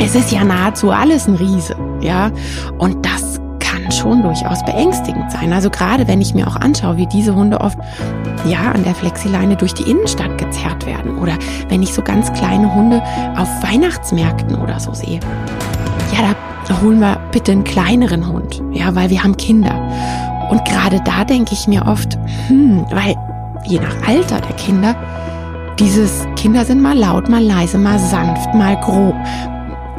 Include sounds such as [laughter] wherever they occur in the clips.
es ist ja nahezu alles ein Riese, ja. Und das kann schon durchaus beängstigend sein. Also gerade wenn ich mir auch anschaue, wie diese Hunde oft ja an der Flexileine durch die Innenstadt gezerrt werden oder wenn ich so ganz kleine Hunde auf Weihnachtsmärkten oder so sehe. Ja, da holen wir bitte einen kleineren Hund, ja, weil wir haben Kinder. Und gerade da denke ich mir oft, hm, weil je nach Alter der Kinder dieses Kinder sind mal laut, mal leise, mal sanft, mal grob.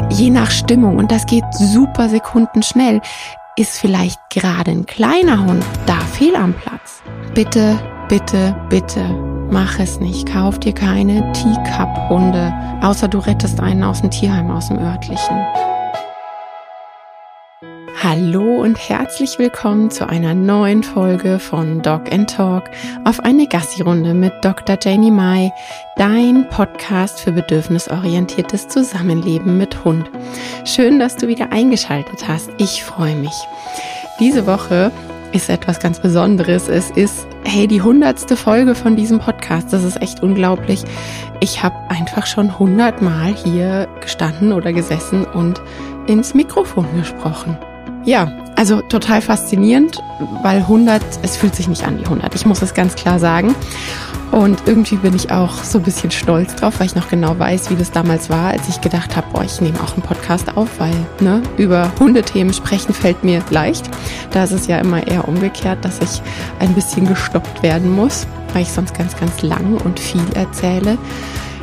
Je nach Stimmung und das geht super sekundenschnell. Ist vielleicht gerade ein kleiner Hund da fehl am Platz? Bitte, bitte, bitte, mach es nicht. Kauf dir keine Teacup-Hunde, außer du rettest einen aus dem Tierheim, aus dem örtlichen. Hallo und herzlich willkommen zu einer neuen Folge von Dog and Talk auf eine Gassi-Runde mit Dr. Janie Mai, dein Podcast für bedürfnisorientiertes Zusammenleben mit Hund. Schön, dass du wieder eingeschaltet hast. Ich freue mich. Diese Woche ist etwas ganz Besonderes. Es ist, hey, die hundertste Folge von diesem Podcast. Das ist echt unglaublich. Ich habe einfach schon hundertmal hier gestanden oder gesessen und ins Mikrofon gesprochen. Ja, also total faszinierend, weil 100, es fühlt sich nicht an wie 100. Ich muss es ganz klar sagen. Und irgendwie bin ich auch so ein bisschen stolz drauf, weil ich noch genau weiß, wie das damals war, als ich gedacht habe, boah, ich nehme auch einen Podcast auf, weil ne, über Hundethemen sprechen fällt mir leicht. Da ist es ja immer eher umgekehrt, dass ich ein bisschen gestoppt werden muss, weil ich sonst ganz, ganz lang und viel erzähle.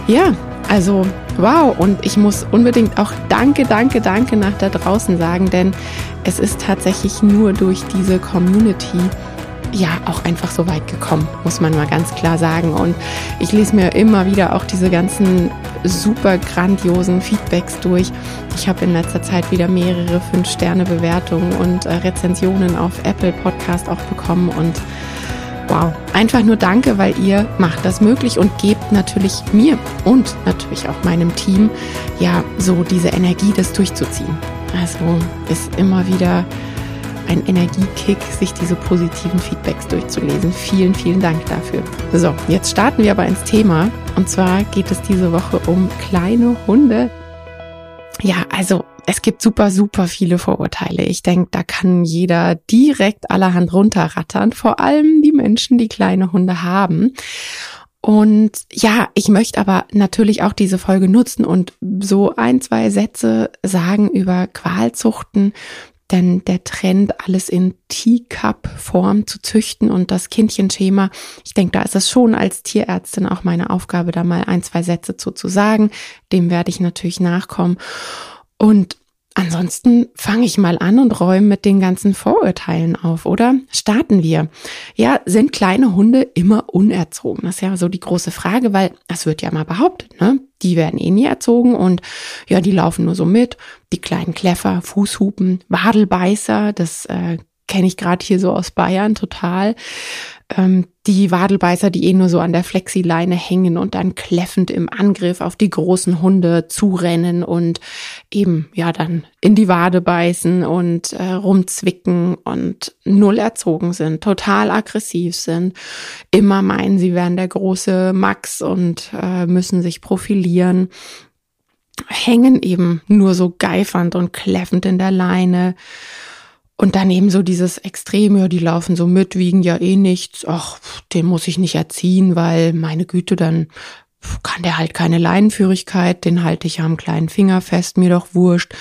Ja, also wow, und ich muss unbedingt auch Danke, Danke, Danke nach da draußen sagen, denn es ist tatsächlich nur durch diese Community ja auch einfach so weit gekommen, muss man mal ganz klar sagen. Und ich lese mir immer wieder auch diese ganzen super grandiosen Feedbacks durch. Ich habe in letzter Zeit wieder mehrere Fünf-Sterne-Bewertungen und äh, Rezensionen auf Apple Podcast auch bekommen und Wow, einfach nur danke, weil ihr macht das möglich und gebt natürlich mir und natürlich auch meinem Team ja so diese Energie, das durchzuziehen. Also ist immer wieder ein Energiekick, sich diese positiven Feedbacks durchzulesen. Vielen, vielen Dank dafür. So, jetzt starten wir aber ins Thema. Und zwar geht es diese Woche um kleine Hunde. Ja, also es gibt super, super viele Vorurteile. Ich denke, da kann jeder direkt allerhand runterrattern, vor allem die Menschen, die kleine Hunde haben. Und ja, ich möchte aber natürlich auch diese Folge nutzen und so ein, zwei Sätze sagen über Qualzuchten, denn der Trend, alles in Teacup-Form zu züchten und das Kindchenschema, ich denke, da ist es schon als Tierärztin auch meine Aufgabe, da mal ein, zwei Sätze zu, zu sagen. Dem werde ich natürlich nachkommen. Und Ansonsten fange ich mal an und räume mit den ganzen Vorurteilen auf, oder? Starten wir. Ja, sind kleine Hunde immer unerzogen? Das ist ja so die große Frage, weil das wird ja mal behauptet, ne? Die werden eh nie erzogen und ja, die laufen nur so mit. Die kleinen Kläffer, Fußhupen, Wadelbeißer, das äh, kenne ich gerade hier so aus Bayern total. Ähm, die Wadelbeißer, die eh nur so an der Flexileine hängen und dann kläffend im Angriff auf die großen Hunde zurennen und eben ja dann in die Wade beißen und äh, rumzwicken und null erzogen sind, total aggressiv sind, immer meinen, sie wären der große Max und äh, müssen sich profilieren. Hängen eben nur so geifernd und kläffend in der Leine und dann eben so dieses Extreme, die laufen so mit, wiegen ja eh nichts. Ach, den muss ich nicht erziehen, weil meine Güte, dann kann der halt keine Leinenführigkeit, den halte ich am kleinen Finger fest, mir doch wurscht.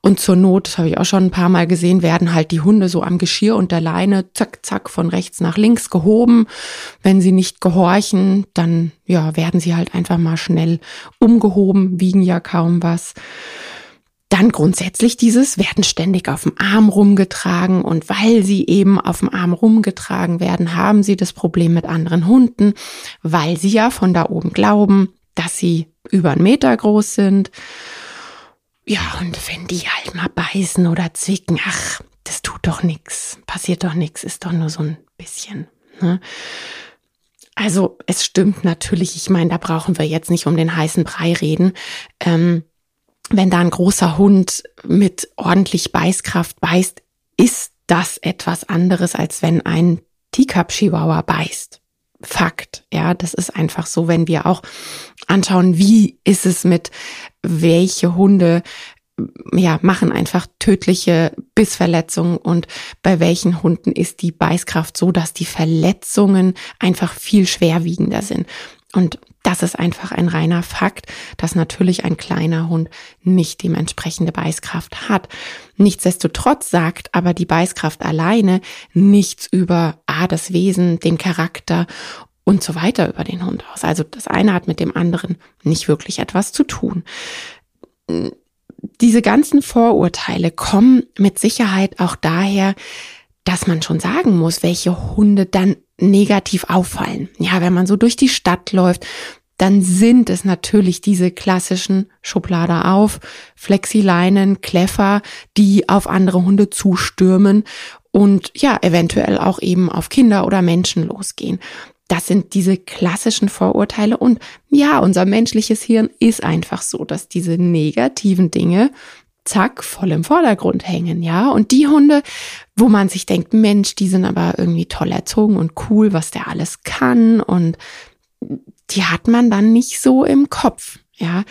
Und zur Not, das habe ich auch schon ein paar Mal gesehen, werden halt die Hunde so am Geschirr und der Leine zack, zack von rechts nach links gehoben. Wenn sie nicht gehorchen, dann ja, werden sie halt einfach mal schnell umgehoben, wiegen ja kaum was. Dann grundsätzlich dieses werden ständig auf dem Arm rumgetragen und weil sie eben auf dem Arm rumgetragen werden, haben sie das Problem mit anderen Hunden, weil sie ja von da oben glauben, dass sie über einen Meter groß sind. Ja, und wenn die halt mal beißen oder zwicken, ach, das tut doch nix, passiert doch nix, ist doch nur so ein bisschen. Ne? Also es stimmt natürlich, ich meine, da brauchen wir jetzt nicht um den heißen Brei reden. Ähm, wenn da ein großer Hund mit ordentlich Beißkraft beißt, ist das etwas anderes, als wenn ein Teacup Chihuahua beißt. Fakt, ja, das ist einfach so, wenn wir auch anschauen, wie ist es mit welche Hunde ja, machen einfach tödliche Bissverletzungen und bei welchen Hunden ist die Beißkraft so, dass die Verletzungen einfach viel schwerwiegender sind. Und das ist einfach ein reiner Fakt, dass natürlich ein kleiner Hund nicht dementsprechende Beißkraft hat. Nichtsdestotrotz sagt aber die Beißkraft alleine nichts über A, das Wesen, den Charakter und so weiter über den Hund aus. Also das eine hat mit dem anderen nicht wirklich etwas zu tun. Diese ganzen Vorurteile kommen mit Sicherheit auch daher, dass man schon sagen muss, welche Hunde dann negativ auffallen. Ja, wenn man so durch die Stadt läuft, dann sind es natürlich diese klassischen Schublade auf, Flexileinen, Kläffer, die auf andere Hunde zustürmen und ja, eventuell auch eben auf Kinder oder Menschen losgehen. Das sind diese klassischen Vorurteile und ja, unser menschliches Hirn ist einfach so, dass diese negativen Dinge zack, voll im Vordergrund hängen, ja. Und die Hunde, wo man sich denkt, Mensch, die sind aber irgendwie toll erzogen und cool, was der alles kann und die hat man dann nicht so im Kopf, ja.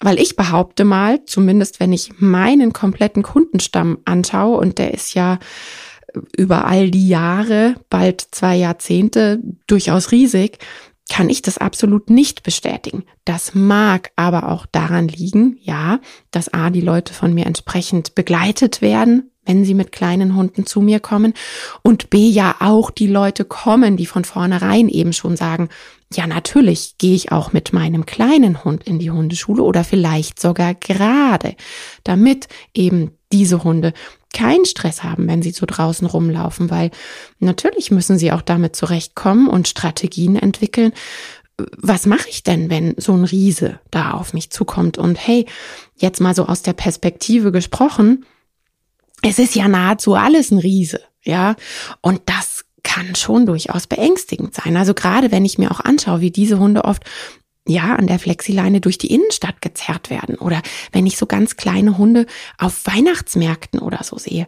Weil ich behaupte mal, zumindest wenn ich meinen kompletten Kundenstamm anschaue und der ist ja über all die Jahre, bald zwei Jahrzehnte, durchaus riesig, kann ich das absolut nicht bestätigen. Das mag aber auch daran liegen, ja, dass A, die Leute von mir entsprechend begleitet werden, wenn sie mit kleinen Hunden zu mir kommen und B, ja auch die Leute kommen, die von vornherein eben schon sagen, ja, natürlich gehe ich auch mit meinem kleinen Hund in die Hundeschule oder vielleicht sogar gerade, damit eben diese Hunde keinen Stress haben, wenn sie so draußen rumlaufen, weil natürlich müssen sie auch damit zurechtkommen und Strategien entwickeln. Was mache ich denn, wenn so ein Riese da auf mich zukommt? Und hey, jetzt mal so aus der Perspektive gesprochen, es ist ja nahezu alles ein Riese, ja, und das kann schon durchaus beängstigend sein. Also gerade wenn ich mir auch anschaue, wie diese Hunde oft ja, an der Flexileine durch die Innenstadt gezerrt werden oder wenn ich so ganz kleine Hunde auf Weihnachtsmärkten oder so sehe,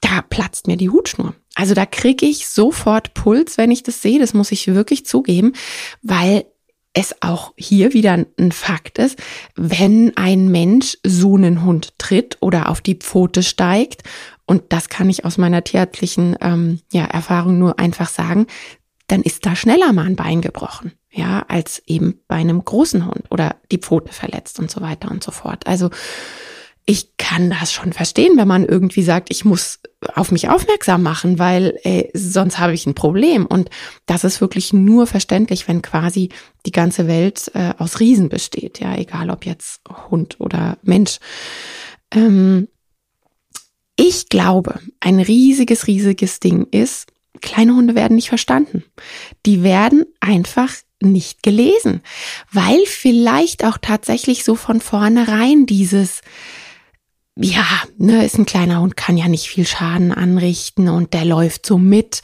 da platzt mir die Hutschnur. Also da kriege ich sofort Puls, wenn ich das sehe, das muss ich wirklich zugeben, weil es auch hier wieder ein Fakt ist, wenn ein Mensch so einen Hund tritt oder auf die Pfote steigt, und das kann ich aus meiner tierärztlichen ähm, ja, Erfahrung nur einfach sagen, dann ist da schneller mal ein Bein gebrochen ja, als eben bei einem großen Hund oder die Pfote verletzt und so weiter und so fort. Also ich kann das schon verstehen, wenn man irgendwie sagt, ich muss auf mich aufmerksam machen, weil äh, sonst habe ich ein Problem. Und das ist wirklich nur verständlich, wenn quasi die ganze Welt äh, aus Riesen besteht, ja, egal ob jetzt Hund oder Mensch. Ähm, ich glaube, ein riesiges, riesiges Ding ist, kleine Hunde werden nicht verstanden. Die werden einfach nicht gelesen, weil vielleicht auch tatsächlich so von vornherein dieses ja, ne, ist ein kleiner Hund, kann ja nicht viel Schaden anrichten und der läuft so mit.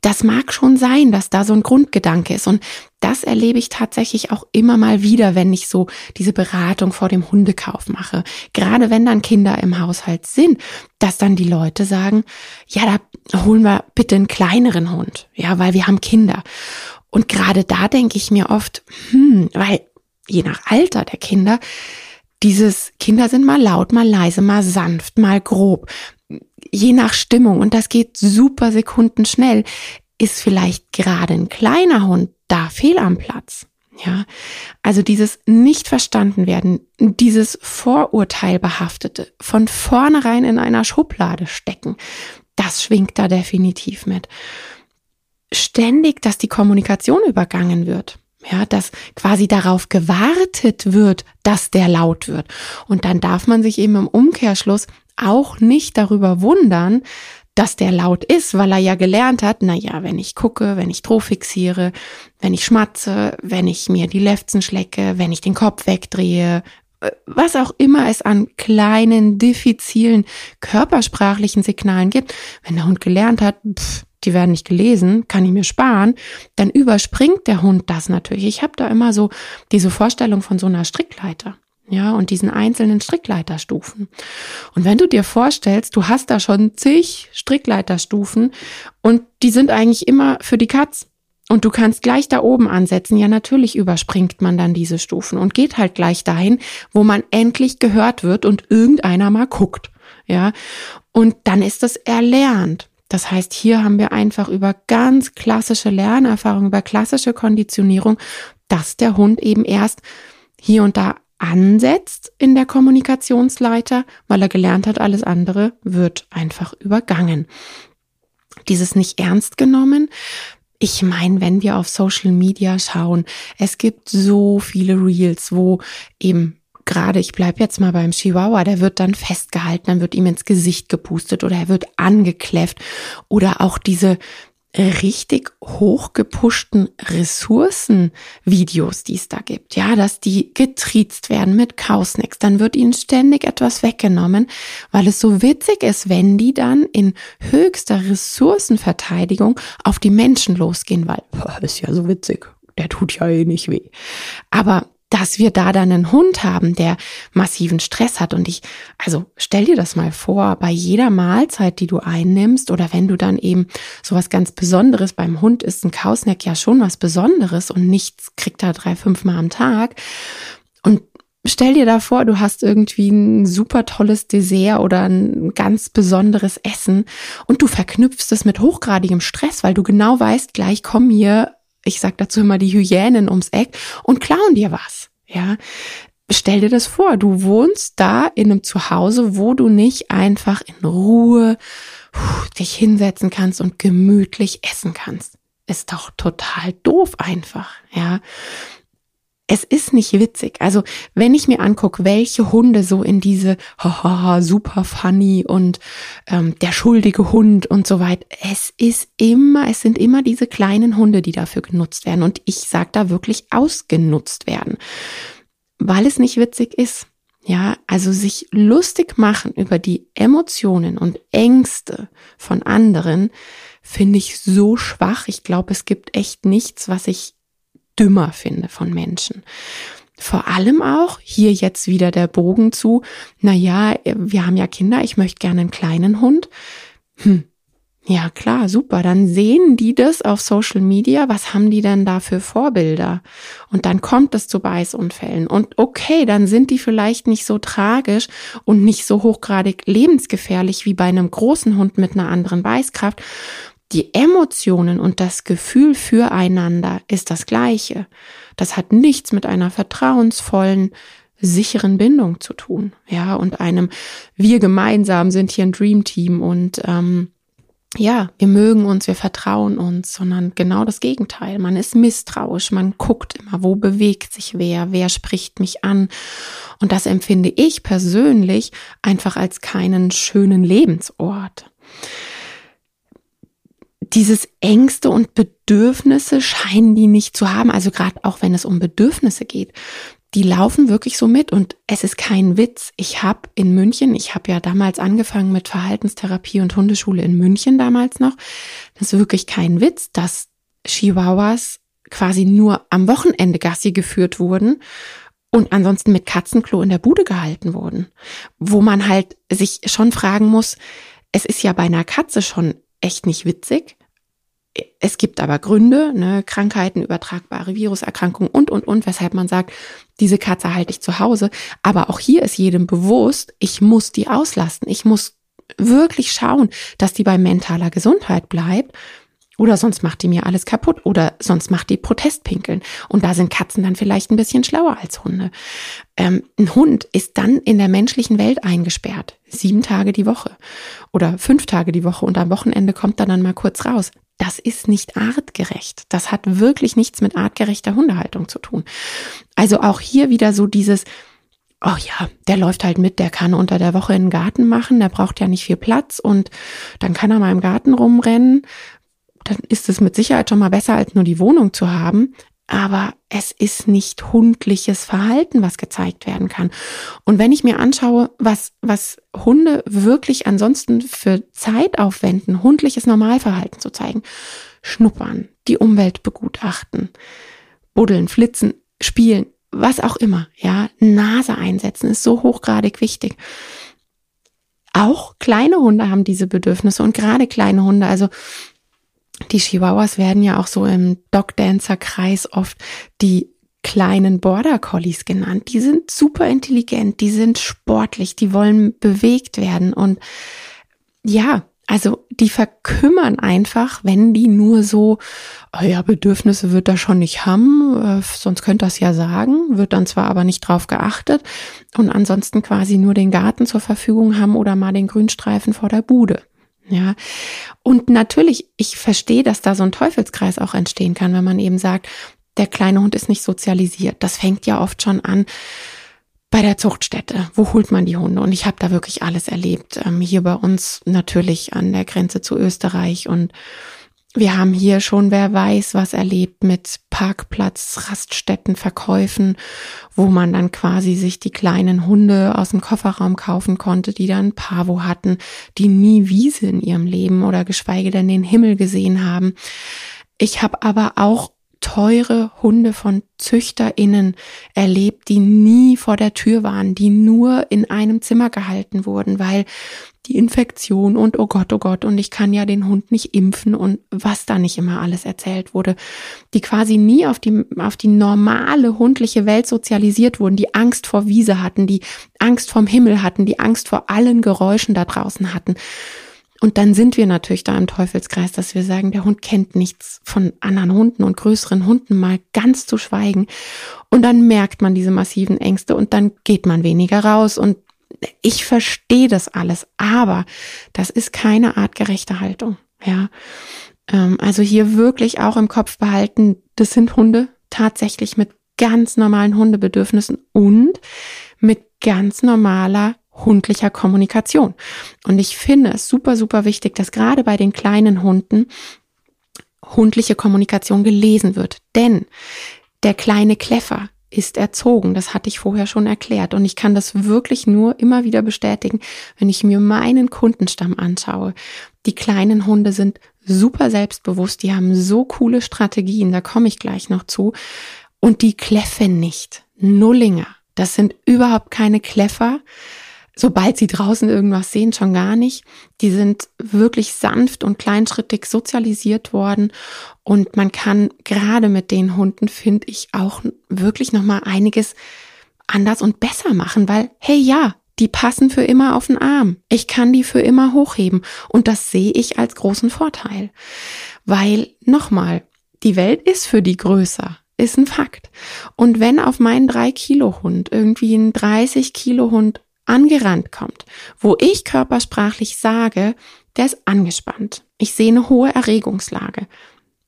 Das mag schon sein, dass da so ein Grundgedanke ist. Und das erlebe ich tatsächlich auch immer mal wieder, wenn ich so diese Beratung vor dem Hundekauf mache. Gerade wenn dann Kinder im Haushalt sind, dass dann die Leute sagen, ja, da holen wir bitte einen kleineren Hund. Ja, weil wir haben Kinder. Und gerade da denke ich mir oft, hm, weil je nach Alter der Kinder, dieses Kinder sind mal laut, mal leise, mal sanft, mal grob, je nach Stimmung. Und das geht super sekundenschnell, ist vielleicht gerade ein kleiner Hund da fehl am Platz. Ja, also dieses nicht verstanden werden, dieses Vorurteilbehaftete von vornherein in einer Schublade stecken, das schwingt da definitiv mit ständig, dass die Kommunikation übergangen wird. Ja, dass quasi darauf gewartet wird, dass der laut wird. Und dann darf man sich eben im Umkehrschluss auch nicht darüber wundern, dass der laut ist, weil er ja gelernt hat, na ja, wenn ich gucke, wenn ich Droh fixiere, wenn ich schmatze, wenn ich mir die Lefzen schlecke, wenn ich den Kopf wegdrehe, äh, was auch immer es an kleinen, diffizilen körpersprachlichen Signalen gibt, wenn der Hund gelernt hat, pff, die werden nicht gelesen, kann ich mir sparen, dann überspringt der Hund das natürlich. Ich habe da immer so diese Vorstellung von so einer Strickleiter. Ja, und diesen einzelnen Strickleiterstufen. Und wenn du dir vorstellst, du hast da schon zig Strickleiterstufen und die sind eigentlich immer für die Katz. Und du kannst gleich da oben ansetzen. Ja, natürlich überspringt man dann diese Stufen und geht halt gleich dahin, wo man endlich gehört wird und irgendeiner mal guckt. Ja, und dann ist das erlernt. Das heißt, hier haben wir einfach über ganz klassische Lernerfahrung, über klassische Konditionierung, dass der Hund eben erst hier und da ansetzt in der Kommunikationsleiter, weil er gelernt hat, alles andere wird einfach übergangen. Dieses nicht ernst genommen. Ich meine, wenn wir auf Social Media schauen, es gibt so viele Reels, wo eben gerade, ich bleib jetzt mal beim Chihuahua, der wird dann festgehalten, dann wird ihm ins Gesicht gepustet oder er wird angekläfft oder auch diese richtig hochgepushten Ressourcenvideos, die es da gibt. Ja, dass die getriezt werden mit Kausnicks. Dann wird ihnen ständig etwas weggenommen, weil es so witzig ist, wenn die dann in höchster Ressourcenverteidigung auf die Menschen losgehen, weil, [laughs] ist ja so witzig. Der tut ja eh nicht weh. Aber dass wir da dann einen Hund haben, der massiven Stress hat. Und ich, also stell dir das mal vor, bei jeder Mahlzeit, die du einnimmst oder wenn du dann eben sowas ganz Besonderes beim Hund ist, ein Kausneck ja schon was Besonderes und nichts kriegt er drei, fünf Mal am Tag. Und stell dir da vor, du hast irgendwie ein super tolles Dessert oder ein ganz besonderes Essen und du verknüpfst es mit hochgradigem Stress, weil du genau weißt, gleich kommen hier ich sag dazu immer die Hyänen ums Eck und klauen dir was. Ja, stell dir das vor, du wohnst da in einem Zuhause, wo du nicht einfach in Ruhe dich hinsetzen kannst und gemütlich essen kannst. Ist doch total doof einfach, ja es ist nicht witzig. Also wenn ich mir angucke, welche Hunde so in diese haha, super funny und ähm, der schuldige Hund und so weiter, es ist immer, es sind immer diese kleinen Hunde, die dafür genutzt werden. Und ich sag da wirklich ausgenutzt werden, weil es nicht witzig ist. Ja, also sich lustig machen über die Emotionen und Ängste von anderen finde ich so schwach. Ich glaube, es gibt echt nichts, was ich dümmer finde von Menschen. Vor allem auch hier jetzt wieder der Bogen zu, na ja, wir haben ja Kinder, ich möchte gerne einen kleinen Hund. Hm. Ja, klar, super. Dann sehen die das auf Social Media. Was haben die denn da für Vorbilder? Und dann kommt es zu Beißunfällen. Und okay, dann sind die vielleicht nicht so tragisch und nicht so hochgradig lebensgefährlich wie bei einem großen Hund mit einer anderen Beißkraft die Emotionen und das Gefühl füreinander ist das gleiche. Das hat nichts mit einer vertrauensvollen, sicheren Bindung zu tun. Ja, und einem, wir gemeinsam sind hier ein Dream Team und ähm, ja, wir mögen uns, wir vertrauen uns, sondern genau das Gegenteil. Man ist misstrauisch, man guckt immer, wo bewegt sich wer, wer spricht mich an. Und das empfinde ich persönlich einfach als keinen schönen Lebensort dieses Ängste und Bedürfnisse scheinen die nicht zu haben. Also gerade auch wenn es um Bedürfnisse geht, die laufen wirklich so mit und es ist kein Witz. Ich habe in München, ich habe ja damals angefangen mit Verhaltenstherapie und Hundeschule in München damals noch. Das ist wirklich kein Witz, dass Chihuahuas quasi nur am Wochenende Gassi geführt wurden und ansonsten mit Katzenklo in der Bude gehalten wurden. Wo man halt sich schon fragen muss, es ist ja bei einer Katze schon echt nicht witzig. Es gibt aber Gründe, ne, Krankheiten, übertragbare Viruserkrankungen und, und, und, weshalb man sagt, diese Katze halte ich zu Hause. Aber auch hier ist jedem bewusst, ich muss die auslasten. Ich muss wirklich schauen, dass die bei mentaler Gesundheit bleibt. Oder sonst macht die mir alles kaputt. Oder sonst macht die Protestpinkeln. Und da sind Katzen dann vielleicht ein bisschen schlauer als Hunde. Ähm, ein Hund ist dann in der menschlichen Welt eingesperrt. Sieben Tage die Woche. Oder fünf Tage die Woche. Und am Wochenende kommt er dann mal kurz raus. Das ist nicht artgerecht. Das hat wirklich nichts mit artgerechter Hundehaltung zu tun. Also auch hier wieder so dieses, oh ja, der läuft halt mit, der kann unter der Woche in den Garten machen, der braucht ja nicht viel Platz und dann kann er mal im Garten rumrennen dann ist es mit Sicherheit schon mal besser, als nur die Wohnung zu haben. Aber es ist nicht hundliches Verhalten, was gezeigt werden kann. Und wenn ich mir anschaue, was, was Hunde wirklich ansonsten für Zeit aufwenden, hundliches Normalverhalten zu zeigen, schnuppern, die Umwelt begutachten, buddeln, flitzen, spielen, was auch immer, ja, Nase einsetzen ist so hochgradig wichtig. Auch kleine Hunde haben diese Bedürfnisse und gerade kleine Hunde, also die Chihuahuas werden ja auch so im Dog-Dancer-Kreis oft die kleinen Border Collies genannt. Die sind super intelligent, die sind sportlich, die wollen bewegt werden und ja, also die verkümmern einfach, wenn die nur so, oh ja, Bedürfnisse wird er schon nicht haben, äh, sonst könnte das ja sagen, wird dann zwar aber nicht drauf geachtet und ansonsten quasi nur den Garten zur Verfügung haben oder mal den Grünstreifen vor der Bude. Ja, und natürlich, ich verstehe, dass da so ein Teufelskreis auch entstehen kann, wenn man eben sagt, der kleine Hund ist nicht sozialisiert. Das fängt ja oft schon an bei der Zuchtstätte. Wo holt man die Hunde? Und ich habe da wirklich alles erlebt. Ähm, hier bei uns natürlich an der Grenze zu Österreich und wir haben hier schon, wer weiß, was erlebt mit Parkplatz, Raststätten, Verkäufen, wo man dann quasi sich die kleinen Hunde aus dem Kofferraum kaufen konnte, die dann Pavo hatten, die nie Wiese in ihrem Leben oder geschweige denn den Himmel gesehen haben. Ich habe aber auch teure Hunde von ZüchterInnen erlebt, die nie vor der Tür waren, die nur in einem Zimmer gehalten wurden, weil die Infektion und oh Gott, oh Gott, und ich kann ja den Hund nicht impfen und was da nicht immer alles erzählt wurde, die quasi nie auf die, auf die normale hundliche Welt sozialisiert wurden, die Angst vor Wiese hatten, die Angst vom Himmel hatten, die Angst vor allen Geräuschen da draußen hatten. Und dann sind wir natürlich da im Teufelskreis, dass wir sagen, der Hund kennt nichts von anderen Hunden und größeren Hunden mal ganz zu schweigen. Und dann merkt man diese massiven Ängste und dann geht man weniger raus und ich verstehe das alles, aber das ist keine artgerechte Haltung. Ja, ähm, also hier wirklich auch im Kopf behalten, das sind Hunde tatsächlich mit ganz normalen Hundebedürfnissen und mit ganz normaler hundlicher Kommunikation. Und ich finde es super, super wichtig, dass gerade bei den kleinen Hunden hundliche Kommunikation gelesen wird. Denn der kleine Kläffer ist erzogen. Das hatte ich vorher schon erklärt. Und ich kann das wirklich nur immer wieder bestätigen, wenn ich mir meinen Kundenstamm anschaue. Die kleinen Hunde sind super selbstbewusst. Die haben so coole Strategien. Da komme ich gleich noch zu. Und die kläffen nicht. Nullinger. Das sind überhaupt keine Kläffer sobald sie draußen irgendwas sehen, schon gar nicht. Die sind wirklich sanft und kleinschrittig sozialisiert worden und man kann gerade mit den Hunden, finde ich, auch wirklich nochmal einiges anders und besser machen, weil, hey ja, die passen für immer auf den Arm. Ich kann die für immer hochheben und das sehe ich als großen Vorteil. Weil, nochmal, die Welt ist für die größer ist ein Fakt. Und wenn auf meinen drei Kilo Hund irgendwie ein 30 Kilo Hund angerannt kommt, wo ich körpersprachlich sage, der ist angespannt. Ich sehe eine hohe Erregungslage.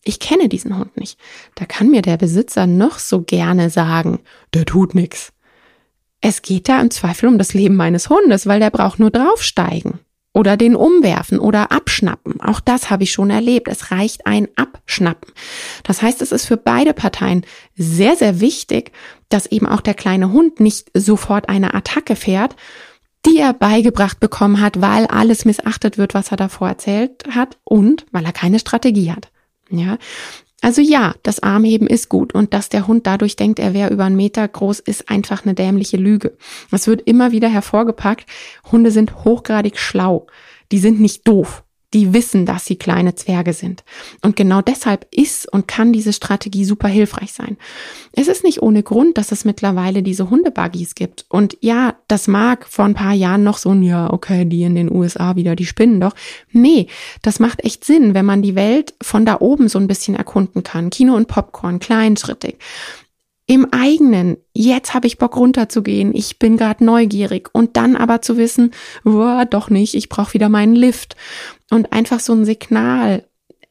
Ich kenne diesen Hund nicht. Da kann mir der Besitzer noch so gerne sagen, der tut nix. Es geht da im Zweifel um das Leben meines Hundes, weil der braucht nur draufsteigen oder den umwerfen oder abschnappen. Auch das habe ich schon erlebt. Es reicht ein Abschnappen. Das heißt, es ist für beide Parteien sehr, sehr wichtig, dass eben auch der kleine Hund nicht sofort eine Attacke fährt, die er beigebracht bekommen hat, weil alles missachtet wird, was er davor erzählt hat und weil er keine Strategie hat. Ja, also ja, das Armheben ist gut und dass der Hund dadurch denkt, er wäre über einen Meter groß, ist einfach eine dämliche Lüge. Es wird immer wieder hervorgepackt, Hunde sind hochgradig schlau. Die sind nicht doof die wissen, dass sie kleine Zwerge sind. Und genau deshalb ist und kann diese Strategie super hilfreich sein. Es ist nicht ohne Grund, dass es mittlerweile diese Hundebuggies gibt. Und ja, das mag vor ein paar Jahren noch so ein, ja, okay, die in den USA wieder, die spinnen doch. Nee, das macht echt Sinn, wenn man die Welt von da oben so ein bisschen erkunden kann. Kino und Popcorn, kleinschrittig im eigenen, jetzt habe ich Bock runterzugehen, ich bin gerade neugierig. Und dann aber zu wissen, boah, doch nicht, ich brauche wieder meinen Lift. Und einfach so ein Signal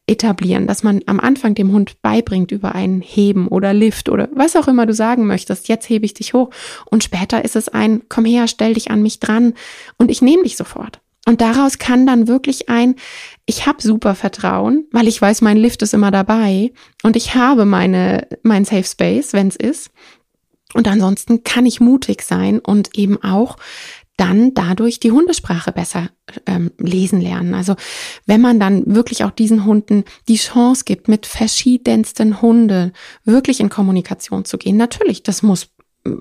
etablieren, dass man am Anfang dem Hund beibringt über einen Heben oder Lift oder was auch immer du sagen möchtest, jetzt hebe ich dich hoch. Und später ist es ein, komm her, stell dich an mich dran. Und ich nehme dich sofort. Und daraus kann dann wirklich ein, ich habe super Vertrauen, weil ich weiß, mein Lift ist immer dabei und ich habe meine, mein Safe Space, wenn es ist. Und ansonsten kann ich mutig sein und eben auch dann dadurch die Hundesprache besser ähm, lesen lernen. Also wenn man dann wirklich auch diesen Hunden die Chance gibt, mit verschiedensten Hunden wirklich in Kommunikation zu gehen. Natürlich, das muss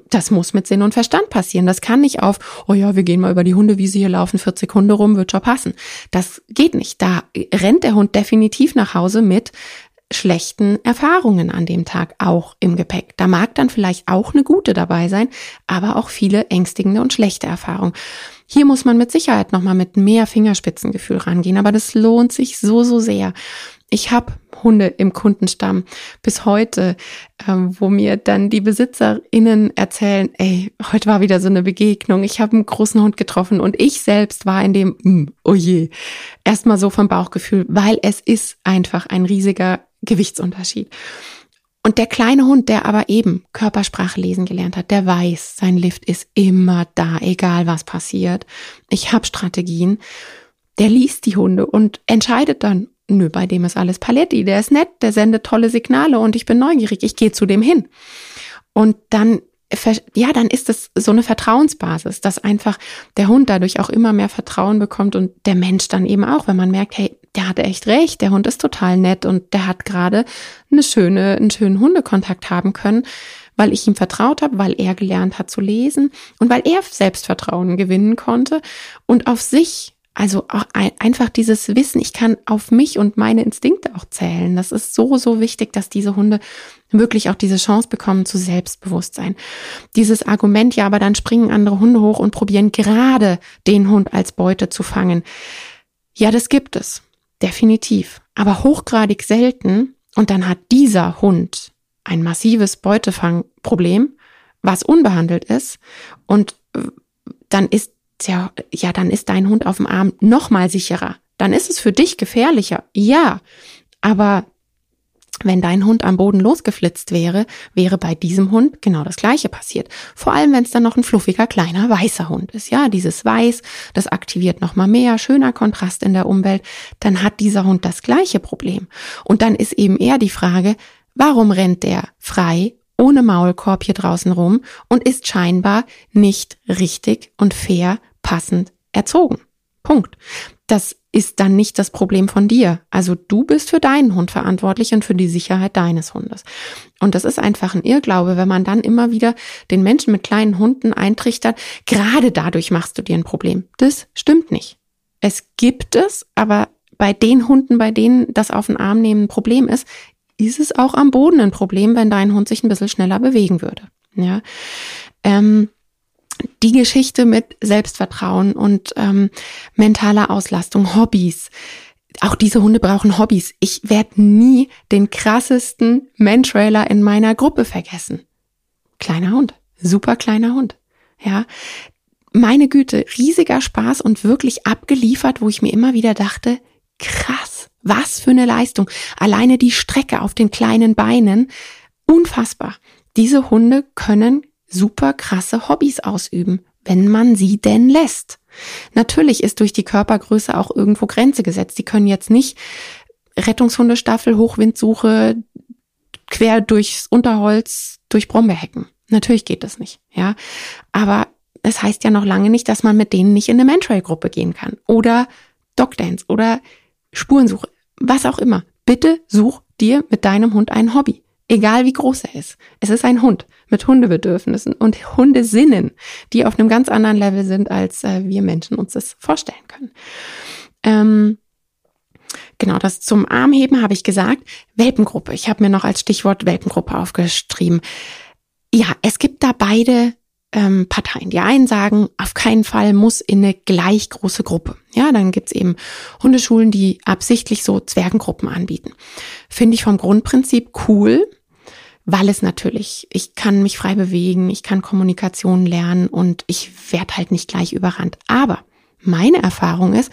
das muss mit Sinn und Verstand passieren. Das kann nicht auf, oh ja, wir gehen mal über die Hundewiese, hier laufen 40 Hunde rum, wird schon passen. Das geht nicht. Da rennt der Hund definitiv nach Hause mit schlechten Erfahrungen an dem Tag auch im Gepäck. Da mag dann vielleicht auch eine gute dabei sein, aber auch viele ängstigende und schlechte Erfahrungen. Hier muss man mit Sicherheit nochmal mit mehr Fingerspitzengefühl rangehen, aber das lohnt sich so, so sehr. Ich habe Hunde im Kundenstamm bis heute, ähm, wo mir dann die BesitzerInnen erzählen, ey, heute war wieder so eine Begegnung, ich habe einen großen Hund getroffen und ich selbst war in dem, mm, oh je, erstmal so vom Bauchgefühl, weil es ist einfach ein riesiger Gewichtsunterschied. Und der kleine Hund, der aber eben Körpersprache lesen gelernt hat, der weiß, sein Lift ist immer da, egal was passiert. Ich habe Strategien. Der liest die Hunde und entscheidet dann, nö, bei dem ist alles Paletti, der ist nett, der sendet tolle Signale und ich bin neugierig, ich gehe zu dem hin. Und dann ja, dann ist es so eine Vertrauensbasis, dass einfach der Hund dadurch auch immer mehr Vertrauen bekommt und der Mensch dann eben auch, wenn man merkt, hey, der hat echt recht, der Hund ist total nett und der hat gerade eine schöne, einen schönen Hundekontakt haben können, weil ich ihm vertraut habe, weil er gelernt hat zu lesen und weil er Selbstvertrauen gewinnen konnte und auf sich also auch einfach dieses Wissen, ich kann auf mich und meine Instinkte auch zählen. Das ist so, so wichtig, dass diese Hunde wirklich auch diese Chance bekommen zu Selbstbewusstsein. Dieses Argument, ja, aber dann springen andere Hunde hoch und probieren gerade den Hund als Beute zu fangen. Ja, das gibt es. Definitiv. Aber hochgradig selten. Und dann hat dieser Hund ein massives Beutefangproblem, was unbehandelt ist. Und äh, dann ist ja, ja, dann ist dein Hund auf dem Arm noch mal sicherer. Dann ist es für dich gefährlicher. Ja, aber wenn dein Hund am Boden losgeflitzt wäre, wäre bei diesem Hund genau das Gleiche passiert. Vor allem, wenn es dann noch ein fluffiger, kleiner, weißer Hund ist. Ja, dieses Weiß, das aktiviert noch mal mehr, schöner Kontrast in der Umwelt. Dann hat dieser Hund das gleiche Problem. Und dann ist eben eher die Frage, warum rennt der frei ohne Maulkorb hier draußen rum und ist scheinbar nicht richtig und fair passend erzogen. Punkt. Das ist dann nicht das Problem von dir. Also du bist für deinen Hund verantwortlich und für die Sicherheit deines Hundes. Und das ist einfach ein Irrglaube, wenn man dann immer wieder den Menschen mit kleinen Hunden eintrichtert, gerade dadurch machst du dir ein Problem. Das stimmt nicht. Es gibt es, aber bei den Hunden, bei denen das auf den Arm nehmen ein Problem ist, ist es auch am Boden ein Problem, wenn dein Hund sich ein bisschen schneller bewegen würde. Ja. Ähm, die Geschichte mit Selbstvertrauen und ähm, mentaler Auslastung, Hobbys. Auch diese Hunde brauchen Hobbys. Ich werde nie den krassesten Mantrailer in meiner Gruppe vergessen. Kleiner Hund, super kleiner Hund. Ja, meine Güte, riesiger Spaß und wirklich abgeliefert, wo ich mir immer wieder dachte, krass, was für eine Leistung. Alleine die Strecke auf den kleinen Beinen, unfassbar. Diese Hunde können super krasse Hobbys ausüben, wenn man sie denn lässt. Natürlich ist durch die Körpergröße auch irgendwo Grenze gesetzt. Die können jetzt nicht Rettungshundestaffel, Hochwindsuche, quer durchs Unterholz, durch Brombeerhecken. Natürlich geht das nicht, ja. Aber es das heißt ja noch lange nicht, dass man mit denen nicht in eine Mantrail-Gruppe gehen kann. Oder Dogdance oder Spurensuche, was auch immer. Bitte such dir mit deinem Hund ein Hobby. Egal wie groß er ist. Es ist ein Hund mit Hundebedürfnissen und Hundesinnen, die auf einem ganz anderen Level sind, als äh, wir Menschen uns das vorstellen können. Ähm, genau, das zum Armheben habe ich gesagt. Welpengruppe. Ich habe mir noch als Stichwort Welpengruppe aufgeschrieben. Ja, es gibt da beide ähm, Parteien. Die einen sagen, auf keinen Fall muss in eine gleich große Gruppe. Ja, dann gibt's eben Hundeschulen, die absichtlich so Zwergengruppen anbieten. Finde ich vom Grundprinzip cool, weil es natürlich, ich kann mich frei bewegen, ich kann Kommunikation lernen und ich werde halt nicht gleich überrannt. Aber meine Erfahrung ist,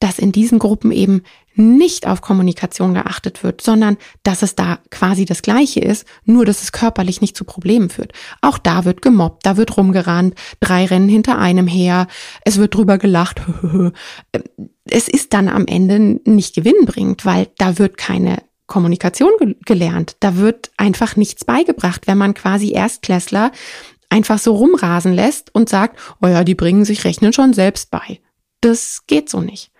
dass in diesen Gruppen eben nicht auf Kommunikation geachtet wird, sondern dass es da quasi das Gleiche ist, nur dass es körperlich nicht zu Problemen führt. Auch da wird gemobbt, da wird rumgerannt, drei rennen hinter einem her, es wird drüber gelacht. [laughs] es ist dann am Ende nicht gewinnbringend, weil da wird keine Kommunikation ge gelernt. Da wird einfach nichts beigebracht, wenn man quasi Erstklässler einfach so rumrasen lässt und sagt, oh ja, die bringen sich Rechnen schon selbst bei. Das geht so nicht.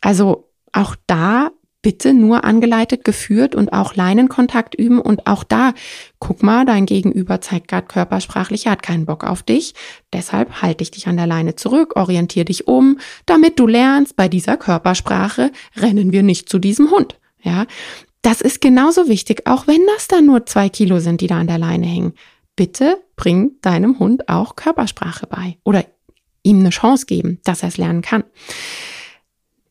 Also auch da bitte nur angeleitet, geführt und auch Leinenkontakt üben und auch da, guck mal, dein Gegenüber zeigt gerade körpersprachlich, er hat keinen Bock auf dich, deshalb halte ich dich an der Leine zurück, orientier dich um, damit du lernst, bei dieser Körpersprache rennen wir nicht zu diesem Hund, ja. Das ist genauso wichtig, auch wenn das dann nur zwei Kilo sind, die da an der Leine hängen. Bitte bring deinem Hund auch Körpersprache bei oder ihm eine Chance geben, dass er es lernen kann.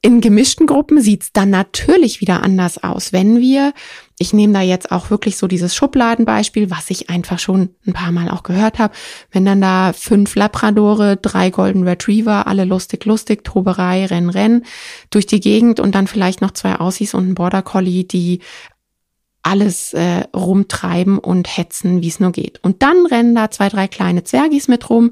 In gemischten Gruppen sieht's dann natürlich wieder anders aus. Wenn wir, ich nehme da jetzt auch wirklich so dieses Schubladenbeispiel, was ich einfach schon ein paar Mal auch gehört habe, wenn dann da fünf Labradore, drei Golden Retriever, alle lustig, lustig, Toberei, Renn, Renn durch die Gegend und dann vielleicht noch zwei Aussies und ein Border Collie, die alles äh, rumtreiben und hetzen, wie es nur geht. Und dann rennen da zwei, drei kleine Zwergis mit rum,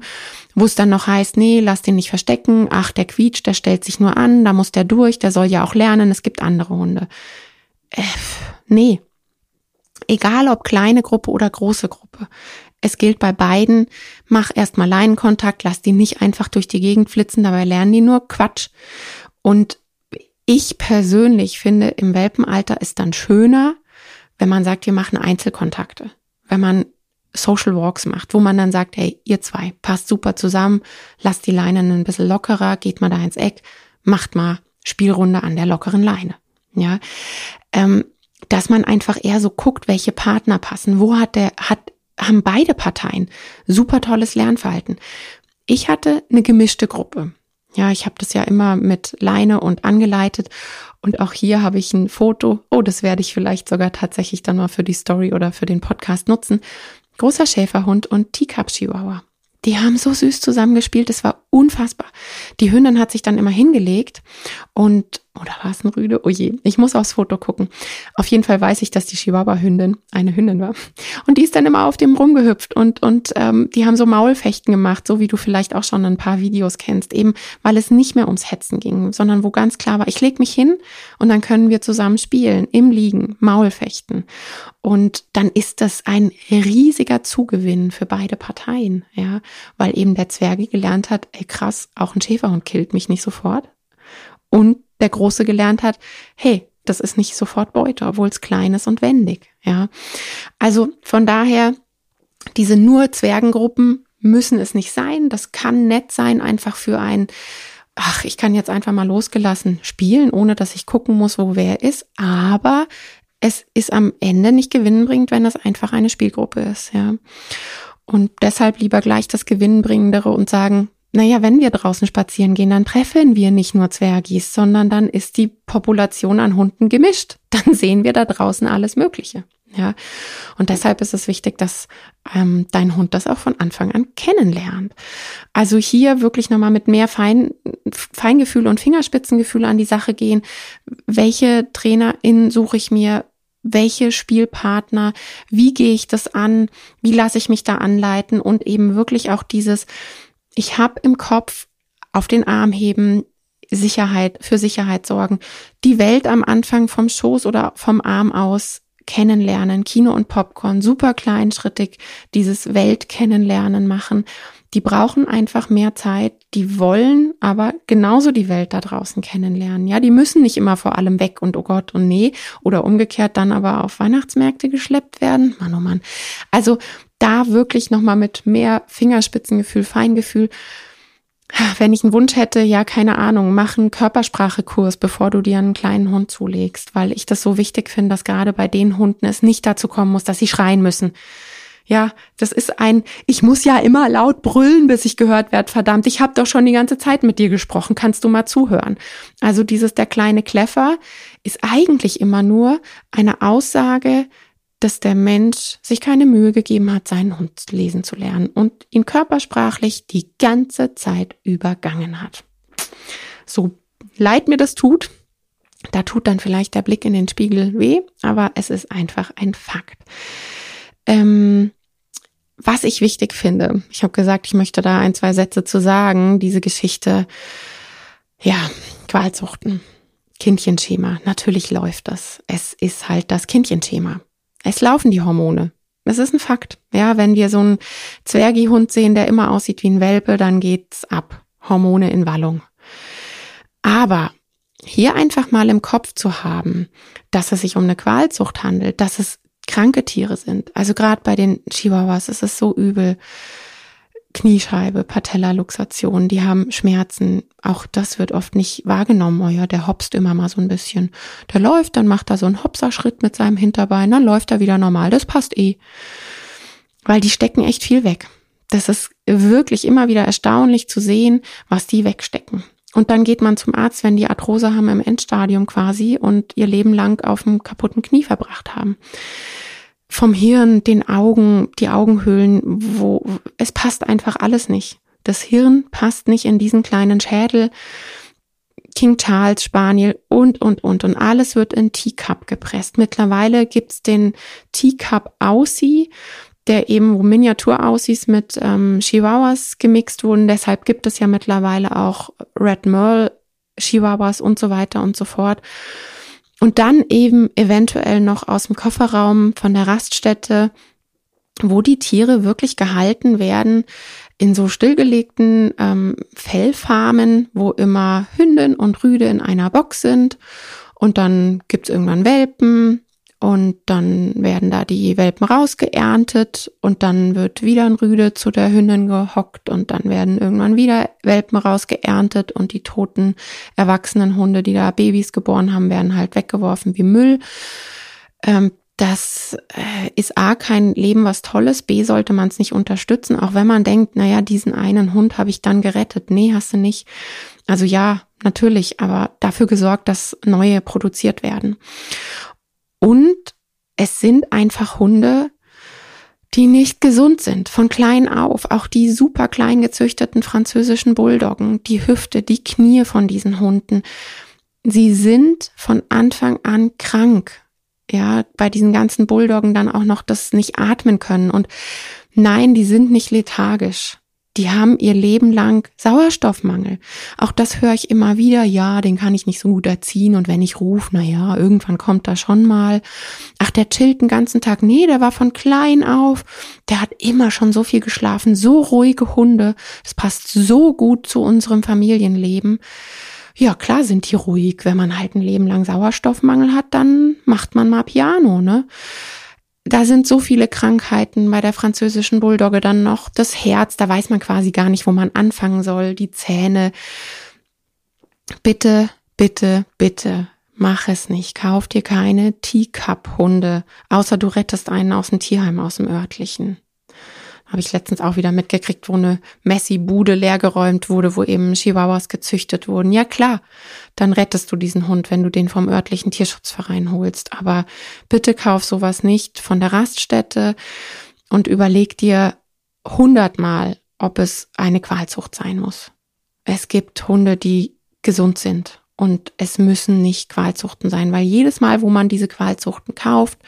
wo es dann noch heißt, nee, lass den nicht verstecken, ach, der quietscht, der stellt sich nur an, da muss der durch, der soll ja auch lernen, es gibt andere Hunde. Äh, nee. Egal ob kleine Gruppe oder große Gruppe. Es gilt bei beiden, mach erstmal Leinenkontakt, lass die nicht einfach durch die Gegend flitzen, dabei lernen die nur Quatsch. Und ich persönlich finde, im Welpenalter ist dann schöner, wenn man sagt, wir machen Einzelkontakte, wenn man Social Walks macht, wo man dann sagt, hey, ihr zwei, passt super zusammen, lasst die Leinen ein bisschen lockerer, geht mal da ins Eck, macht mal Spielrunde an der lockeren Leine. Ja, ähm, dass man einfach eher so guckt, welche Partner passen, wo hat der, hat, haben beide Parteien super tolles Lernverhalten. Ich hatte eine gemischte Gruppe. Ja, ich habe das ja immer mit Leine und angeleitet. Und auch hier habe ich ein Foto. Oh, das werde ich vielleicht sogar tatsächlich dann mal für die Story oder für den Podcast nutzen. Großer Schäferhund und Teacup Chihuahua. Die haben so süß zusammengespielt, es war unfassbar. Die Hündin hat sich dann immer hingelegt und, oder war es ein Rüde? Oh je, ich muss aufs Foto gucken. Auf jeden Fall weiß ich, dass die Chihuahua-Hündin eine Hündin war. Und die ist dann immer auf dem rumgehüpft und, und ähm, die haben so Maulfechten gemacht, so wie du vielleicht auch schon ein paar Videos kennst, eben weil es nicht mehr ums Hetzen ging, sondern wo ganz klar war, ich leg mich hin und dann können wir zusammen spielen, im Liegen, Maulfechten. Und dann ist das ein riesiger Zugewinn für beide Parteien, ja, weil eben der Zwerge gelernt hat, ey krass, auch ein Schäferhund killt mich nicht sofort. Und der Große gelernt hat, hey, das ist nicht sofort Beute, obwohl es klein ist und wendig, ja. Also von daher, diese nur Zwergengruppen müssen es nicht sein. Das kann nett sein, einfach für ein, ach, ich kann jetzt einfach mal losgelassen spielen, ohne dass ich gucken muss, wo wer ist. Aber es ist am Ende nicht gewinnbringend, wenn es einfach eine Spielgruppe ist, ja. Und deshalb lieber gleich das Gewinnbringendere und sagen, naja, wenn wir draußen spazieren gehen, dann treffen wir nicht nur Zwergis, sondern dann ist die Population an Hunden gemischt. [laughs] Dann sehen wir da draußen alles Mögliche. Ja, und deshalb ist es wichtig, dass ähm, dein Hund das auch von Anfang an kennenlernt. Also hier wirklich nochmal mit mehr Fein, Feingefühl und Fingerspitzengefühl an die Sache gehen. Welche TrainerInnen suche ich mir? welche Spielpartner, wie gehe ich das an, wie lasse ich mich da anleiten und eben wirklich auch dieses, ich habe im Kopf auf den Arm heben, Sicherheit, für Sicherheit sorgen, die Welt am Anfang vom Schoß oder vom Arm aus kennenlernen, Kino und Popcorn, super kleinschrittig dieses Welt kennenlernen machen. Die brauchen einfach mehr Zeit, die wollen aber genauso die Welt da draußen kennenlernen. Ja, die müssen nicht immer vor allem weg und oh Gott und nee oder umgekehrt dann aber auf Weihnachtsmärkte geschleppt werden. Mann, oh Mann. Also da wirklich nochmal mit mehr Fingerspitzengefühl, Feingefühl. Wenn ich einen Wunsch hätte, ja, keine Ahnung, mach einen Körpersprachekurs, bevor du dir einen kleinen Hund zulegst, weil ich das so wichtig finde, dass gerade bei den Hunden es nicht dazu kommen muss, dass sie schreien müssen ja, das ist ein, ich muss ja immer laut brüllen, bis ich gehört werde. Verdammt, ich habe doch schon die ganze Zeit mit dir gesprochen. Kannst du mal zuhören? Also dieses der kleine Kleffer ist eigentlich immer nur eine Aussage, dass der Mensch sich keine Mühe gegeben hat, seinen Hund lesen zu lernen und ihn körpersprachlich die ganze Zeit übergangen hat. So leid mir das tut, da tut dann vielleicht der Blick in den Spiegel weh, aber es ist einfach ein Fakt. Ähm, was ich wichtig finde, ich habe gesagt, ich möchte da ein, zwei Sätze zu sagen, diese Geschichte, ja, Qualzuchten, Kindchenschema, natürlich läuft das. Es ist halt das Kindchenschema. Es laufen die Hormone. Es ist ein Fakt. Ja, wenn wir so einen Zwergihund sehen, der immer aussieht wie ein Welpe, dann geht's ab. Hormone in Wallung. Aber hier einfach mal im Kopf zu haben, dass es sich um eine Qualzucht handelt, dass es kranke Tiere sind. Also gerade bei den Chihuahuas ist es so übel. Kniescheibe, Patellaluxation, die haben Schmerzen. Auch das wird oft nicht wahrgenommen. Oh ja, der hopst immer mal so ein bisschen. Der läuft, dann macht er so einen Hopserschritt mit seinem Hinterbein, dann läuft er wieder normal. Das passt eh. Weil die stecken echt viel weg. Das ist wirklich immer wieder erstaunlich zu sehen, was die wegstecken. Und dann geht man zum Arzt, wenn die Arthrose haben im Endstadium quasi und ihr Leben lang auf dem kaputten Knie verbracht haben vom Hirn, den Augen, die Augenhöhlen, wo es passt einfach alles nicht. Das Hirn passt nicht in diesen kleinen Schädel. King Charles, Spaniel und, und, und. Und alles wird in Teacup gepresst. Mittlerweile gibt's den Teacup Aussie, der eben, wo Miniatur-Aussies mit ähm, Chihuahuas gemixt wurden. Deshalb gibt es ja mittlerweile auch Red Merle Chihuahuas und so weiter und so fort. Und dann eben eventuell noch aus dem Kofferraum von der Raststätte, wo die Tiere wirklich gehalten werden in so stillgelegten ähm, Fellfarmen, wo immer Hündin und Rüde in einer Box sind. Und dann gibt's irgendwann Welpen und dann werden da die Welpen rausgeerntet und dann wird wieder ein Rüde zu der Hündin gehockt und dann werden irgendwann wieder Welpen rausgeerntet und die toten erwachsenen Hunde, die da Babys geboren haben, werden halt weggeworfen wie Müll. Ähm, das äh, ist A, kein Leben was Tolles, B, sollte man es nicht unterstützen, auch wenn man denkt, naja, diesen einen Hund habe ich dann gerettet. Nee, hast du nicht. Also ja, natürlich, aber dafür gesorgt, dass neue produziert werden. Und es sind einfach Hunde, die nicht gesund sind, von klein auf. Auch die super klein gezüchteten französischen Bulldoggen, die Hüfte, die Knie von diesen Hunden. Sie sind von Anfang an krank. Ja, bei diesen ganzen Bulldoggen dann auch noch das nicht atmen können. Und nein, die sind nicht lethargisch die haben ihr Leben lang Sauerstoffmangel. Auch das höre ich immer wieder. Ja, den kann ich nicht so gut erziehen. Und wenn ich rufe, na ja, irgendwann kommt er schon mal. Ach, der chillt den ganzen Tag. Nee, der war von klein auf. Der hat immer schon so viel geschlafen. So ruhige Hunde. Das passt so gut zu unserem Familienleben. Ja, klar sind die ruhig. Wenn man halt ein Leben lang Sauerstoffmangel hat, dann macht man mal Piano, ne? Da sind so viele Krankheiten bei der französischen Bulldogge dann noch. Das Herz, da weiß man quasi gar nicht, wo man anfangen soll. Die Zähne. Bitte, bitte, bitte, mach es nicht. Kauf dir keine Teacup-Hunde, außer du rettest einen aus dem Tierheim, aus dem örtlichen. Habe ich letztens auch wieder mitgekriegt, wo eine Messi-Bude leergeräumt wurde, wo eben Chihuahuas gezüchtet wurden. Ja klar, dann rettest du diesen Hund, wenn du den vom örtlichen Tierschutzverein holst. Aber bitte kauf sowas nicht von der Raststätte und überleg dir hundertmal, ob es eine Qualzucht sein muss. Es gibt Hunde, die gesund sind und es müssen nicht Qualzuchten sein, weil jedes Mal, wo man diese Qualzuchten kauft,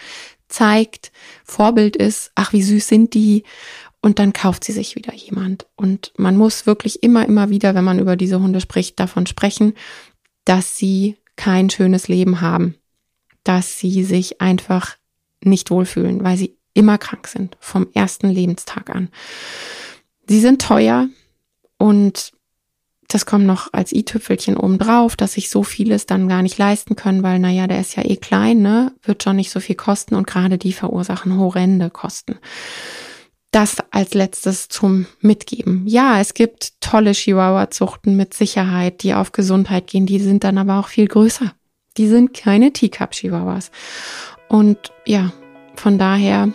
zeigt, Vorbild ist, ach, wie süß sind die und dann kauft sie sich wieder jemand. Und man muss wirklich immer, immer wieder, wenn man über diese Hunde spricht, davon sprechen, dass sie kein schönes Leben haben, dass sie sich einfach nicht wohlfühlen, weil sie immer krank sind, vom ersten Lebenstag an. Sie sind teuer und das kommt noch als i-Tüpfelchen oben drauf, dass sich so vieles dann gar nicht leisten können, weil, naja, der ist ja eh klein, ne, wird schon nicht so viel kosten und gerade die verursachen horrende Kosten das als letztes zum Mitgeben. Ja, es gibt tolle Chihuahua-Zuchten mit Sicherheit, die auf Gesundheit gehen, die sind dann aber auch viel größer. Die sind keine Teacup-Chihuahuas. Und ja, von daher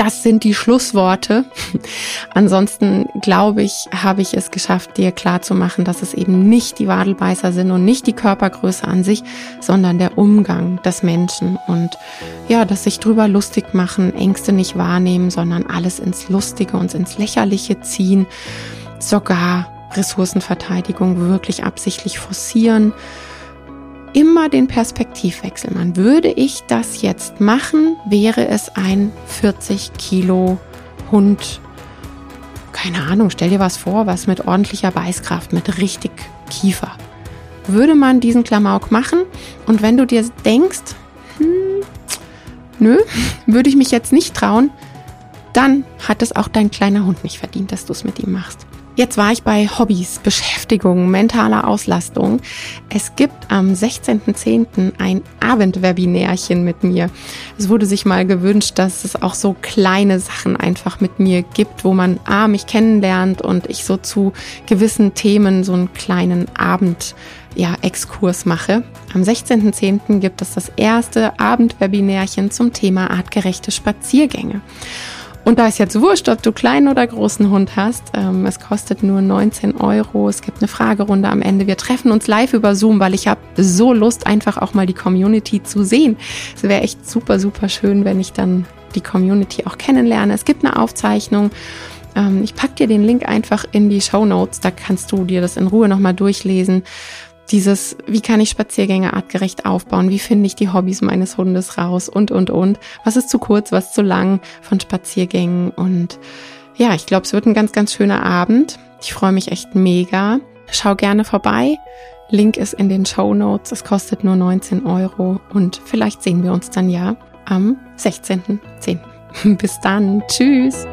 das sind die Schlussworte. [laughs] Ansonsten glaube ich, habe ich es geschafft, dir klar zu machen, dass es eben nicht die Wadelbeißer sind und nicht die Körpergröße an sich, sondern der Umgang des Menschen und ja, dass sich drüber lustig machen, Ängste nicht wahrnehmen, sondern alles ins Lustige und ins Lächerliche ziehen, sogar Ressourcenverteidigung wirklich absichtlich forcieren immer den Perspektivwechsel. Man würde ich das jetzt machen, wäre es ein 40 Kilo Hund. Keine Ahnung, stell dir was vor, was mit ordentlicher Beißkraft, mit richtig Kiefer. Würde man diesen Klamauk machen und wenn du dir denkst, hm, nö, [laughs] würde ich mich jetzt nicht trauen, dann hat es auch dein kleiner Hund nicht verdient, dass du es mit ihm machst. Jetzt war ich bei Hobbys, Beschäftigung, mentaler Auslastung. Es gibt am 16.10. ein Abendwebinärchen mit mir. Es wurde sich mal gewünscht, dass es auch so kleine Sachen einfach mit mir gibt, wo man A, mich kennenlernt und ich so zu gewissen Themen so einen kleinen Abend ja, Exkurs mache. Am 16.10. gibt es das erste Abendwebinärchen zum Thema artgerechte Spaziergänge. Und da ist jetzt wurscht, ob du kleinen oder großen Hund hast. Ähm, es kostet nur 19 Euro. Es gibt eine Fragerunde am Ende. Wir treffen uns live über Zoom, weil ich habe so Lust, einfach auch mal die Community zu sehen. Es wäre echt super, super schön, wenn ich dann die Community auch kennenlerne. Es gibt eine Aufzeichnung. Ähm, ich pack dir den Link einfach in die Show Notes. Da kannst du dir das in Ruhe nochmal durchlesen dieses, wie kann ich Spaziergänge artgerecht aufbauen, wie finde ich die Hobbys meines Hundes raus und, und, und. Was ist zu kurz, was zu lang von Spaziergängen und ja, ich glaube, es wird ein ganz, ganz schöner Abend. Ich freue mich echt mega. Schau gerne vorbei. Link ist in den Show Notes. Es kostet nur 19 Euro und vielleicht sehen wir uns dann ja am 16.10. [laughs] Bis dann. Tschüss.